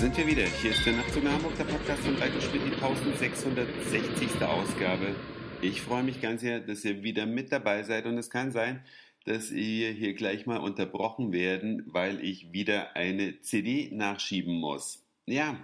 sind wir wieder. Hier ist der Nachtzug nach Hamburg, der Podcast von Reiko Schmidt, die 1660. Ausgabe. Ich freue mich ganz sehr, dass ihr wieder mit dabei seid und es kann sein, dass ihr hier gleich mal unterbrochen werden, weil ich wieder eine CD nachschieben muss. Ja,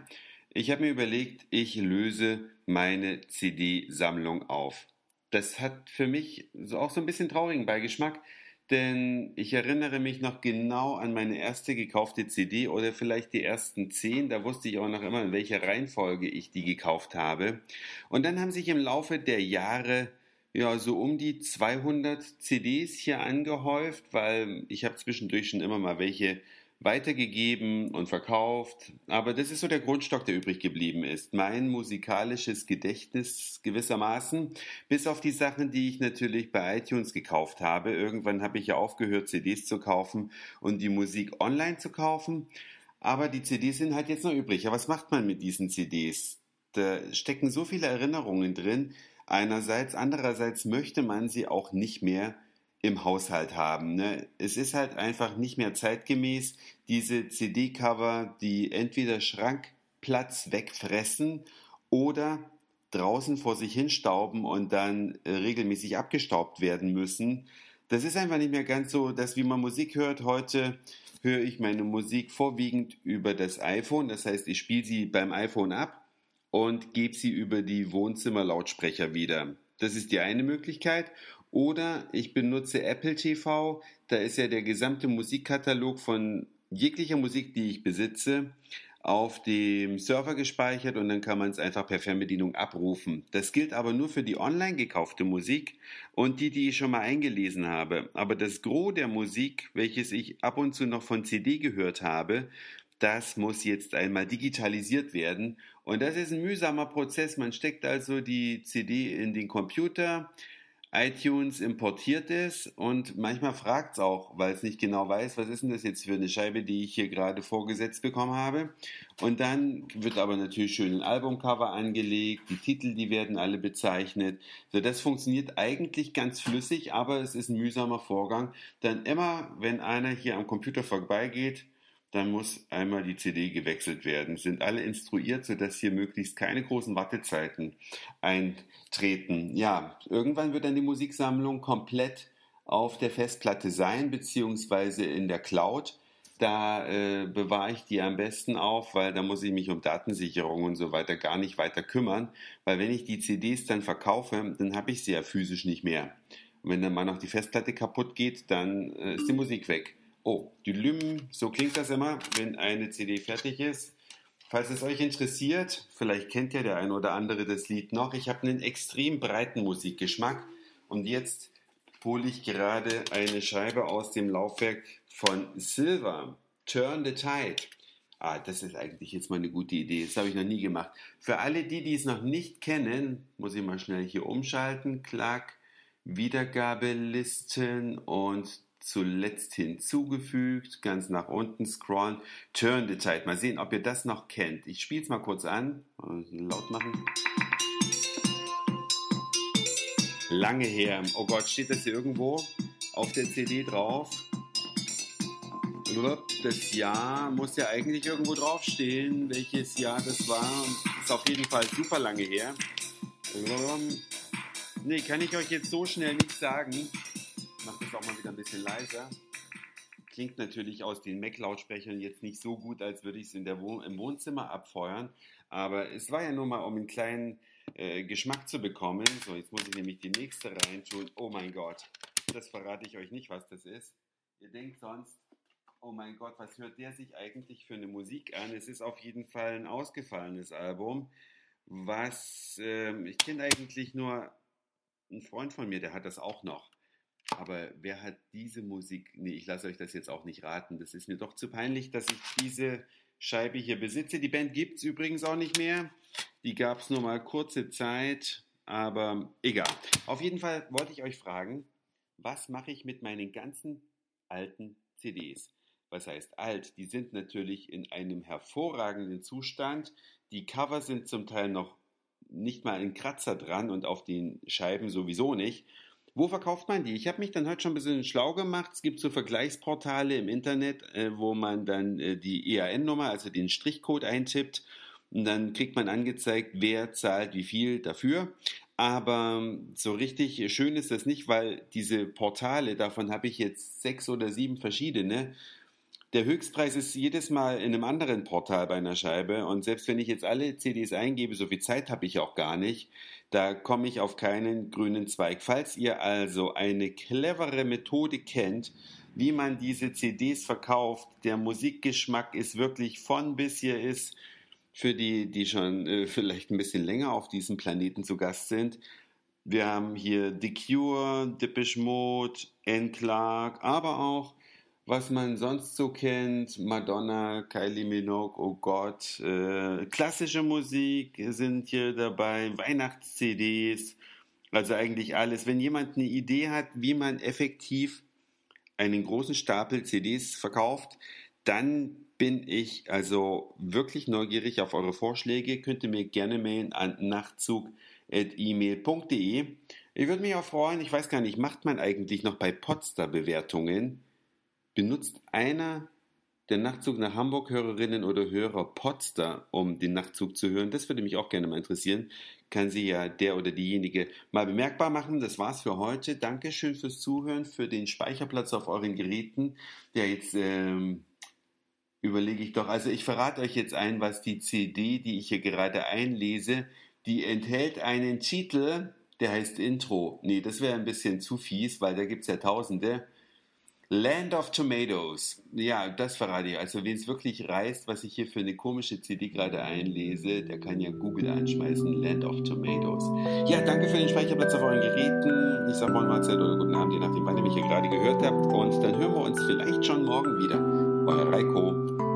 ich habe mir überlegt, ich löse meine CD-Sammlung auf. Das hat für mich auch so ein bisschen traurigen Beigeschmack, denn ich erinnere mich noch genau an meine erste gekaufte CD oder vielleicht die ersten zehn. Da wusste ich auch noch immer, in welcher Reihenfolge ich die gekauft habe. Und dann haben sich im Laufe der Jahre ja so um die 200 CDs hier angehäuft, weil ich habe zwischendurch schon immer mal welche weitergegeben und verkauft. Aber das ist so der Grundstock, der übrig geblieben ist. Mein musikalisches Gedächtnis gewissermaßen, bis auf die Sachen, die ich natürlich bei iTunes gekauft habe. Irgendwann habe ich ja aufgehört, CDs zu kaufen und die Musik online zu kaufen. Aber die CDs sind halt jetzt noch übrig. Ja, was macht man mit diesen CDs? Da stecken so viele Erinnerungen drin. Einerseits, andererseits möchte man sie auch nicht mehr im Haushalt haben. Ne? Es ist halt einfach nicht mehr zeitgemäß, diese CD-Cover, die entweder Schrankplatz wegfressen oder draußen vor sich hinstauben und dann äh, regelmäßig abgestaubt werden müssen. Das ist einfach nicht mehr ganz so, dass wie man Musik hört. Heute höre ich meine Musik vorwiegend über das iPhone. Das heißt, ich spiele sie beim iPhone ab und gebe sie über die Wohnzimmerlautsprecher wieder. Das ist die eine Möglichkeit. Oder ich benutze Apple TV, da ist ja der gesamte Musikkatalog von jeglicher Musik, die ich besitze, auf dem Server gespeichert und dann kann man es einfach per Fernbedienung abrufen. Das gilt aber nur für die online gekaufte Musik und die, die ich schon mal eingelesen habe. Aber das Gros der Musik, welches ich ab und zu noch von CD gehört habe, das muss jetzt einmal digitalisiert werden. Und das ist ein mühsamer Prozess. Man steckt also die CD in den Computer, iTunes importiert es und manchmal fragt es auch, weil es nicht genau weiß, was ist denn das jetzt für eine Scheibe, die ich hier gerade vorgesetzt bekommen habe. Und dann wird aber natürlich schön ein Albumcover angelegt, die Titel, die werden alle bezeichnet. So, das funktioniert eigentlich ganz flüssig, aber es ist ein mühsamer Vorgang. Dann immer, wenn einer hier am Computer vorbeigeht, dann muss einmal die CD gewechselt werden. Sind alle instruiert, sodass hier möglichst keine großen Wartezeiten eintreten. Ja, irgendwann wird dann die Musiksammlung komplett auf der Festplatte sein, beziehungsweise in der Cloud. Da äh, bewahre ich die am besten auf, weil da muss ich mich um Datensicherung und so weiter gar nicht weiter kümmern. Weil wenn ich die CDs dann verkaufe, dann habe ich sie ja physisch nicht mehr. Und wenn dann mal noch die Festplatte kaputt geht, dann äh, ist die Musik weg. Oh, die Lüm, so klingt das immer, wenn eine CD fertig ist. Falls es euch interessiert, vielleicht kennt ja der ein oder andere das Lied noch. Ich habe einen extrem breiten Musikgeschmack und jetzt hole ich gerade eine Scheibe aus dem Laufwerk von Silver. Turn the Tide. Ah, das ist eigentlich jetzt mal eine gute Idee. Das habe ich noch nie gemacht. Für alle die, die es noch nicht kennen, muss ich mal schnell hier umschalten. Klack, Wiedergabelisten und zuletzt hinzugefügt, ganz nach unten scrollen, Turn the Tide. Mal sehen, ob ihr das noch kennt. Ich spiele es mal kurz an, laut machen. Lange her. Oh Gott, steht das hier irgendwo auf der CD drauf? Das Jahr muss ja eigentlich irgendwo draufstehen, welches Jahr das war. Ist auf jeden Fall super lange her. Nee, kann ich euch jetzt so schnell nicht sagen mache das auch mal wieder ein bisschen leiser. Klingt natürlich aus den Mac-Lautsprechern jetzt nicht so gut, als würde ich es Wohn im Wohnzimmer abfeuern. Aber es war ja nur mal, um einen kleinen äh, Geschmack zu bekommen. So, jetzt muss ich nämlich die nächste reintun. Oh mein Gott, das verrate ich euch nicht, was das ist. Ihr denkt sonst, oh mein Gott, was hört der sich eigentlich für eine Musik an? Es ist auf jeden Fall ein ausgefallenes Album, was äh, ich kenne eigentlich nur einen Freund von mir, der hat das auch noch. Aber wer hat diese Musik? Nee, ich lasse euch das jetzt auch nicht raten. Das ist mir doch zu peinlich, dass ich diese Scheibe hier besitze. Die Band gibt es übrigens auch nicht mehr. Die gab es nur mal kurze Zeit, aber egal. Auf jeden Fall wollte ich euch fragen, was mache ich mit meinen ganzen alten CDs? Was heißt alt? Die sind natürlich in einem hervorragenden Zustand. Die Cover sind zum Teil noch nicht mal ein Kratzer dran und auf den Scheiben sowieso nicht. Wo verkauft man die? Ich habe mich dann heute schon ein bisschen schlau gemacht. Es gibt so Vergleichsportale im Internet, äh, wo man dann äh, die EAN-Nummer, also den Strichcode eintippt und dann kriegt man angezeigt, wer zahlt wie viel dafür. Aber so richtig schön ist das nicht, weil diese Portale, davon habe ich jetzt sechs oder sieben verschiedene. Der Höchstpreis ist jedes Mal in einem anderen Portal bei einer Scheibe. Und selbst wenn ich jetzt alle CDs eingebe, so viel Zeit habe ich auch gar nicht, da komme ich auf keinen grünen Zweig. Falls ihr also eine clevere Methode kennt, wie man diese CDs verkauft, der Musikgeschmack ist wirklich von bis hier ist für die, die schon äh, vielleicht ein bisschen länger auf diesem Planeten zu Gast sind. Wir haben hier The Cure, Depeche Mode, N. Clark, aber auch, was man sonst so kennt, Madonna, Kylie Minogue, oh Gott, äh, klassische Musik sind hier dabei, Weihnachts-CDs, also eigentlich alles. Wenn jemand eine Idee hat, wie man effektiv einen großen Stapel CDs verkauft, dann bin ich also wirklich neugierig auf eure Vorschläge. Könnt ihr mir gerne mailen an nachtzug.email.de. Ich würde mich auch freuen, ich weiß gar nicht, macht man eigentlich noch bei Potsdam Bewertungen? Benutzt einer der Nachtzug nach Hamburg Hörerinnen oder Hörer Potsdam, um den Nachtzug zu hören? Das würde mich auch gerne mal interessieren. Kann sie ja der oder diejenige mal bemerkbar machen. Das war's für heute. Dankeschön fürs Zuhören, für den Speicherplatz auf euren Geräten, der jetzt ähm, überlege ich doch. Also ich verrate euch jetzt ein, was die CD, die ich hier gerade einlese, die enthält einen Titel, der heißt Intro. Nee, das wäre ein bisschen zu fies, weil da gibt es ja tausende. Land of Tomatoes. Ja, das verrate ich. Also, wen es wirklich reißt, was ich hier für eine komische CD gerade einlese, der kann ja Google anschmeißen. Land of Tomatoes. Ja, danke für den Speicherplatz auf euren Geräten. Ich sage Moin Mahlzeit oder guten Abend, je nachdem, wann ihr mich hier gerade gehört habt. Und dann hören wir uns vielleicht schon morgen wieder. Euer Reiko.